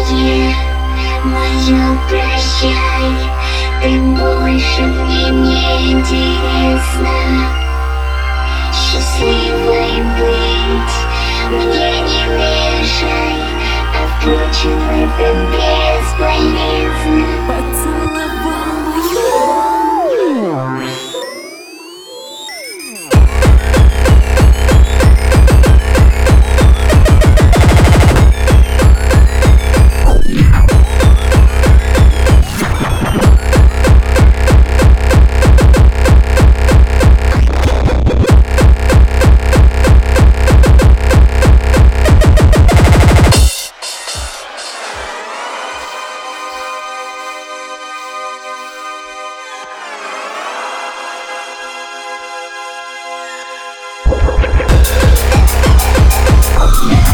дорогие, моя прощай. Ты больше мне не интересна Счастливой быть мне не мешай. А впрочем, это бесполезно Yeah.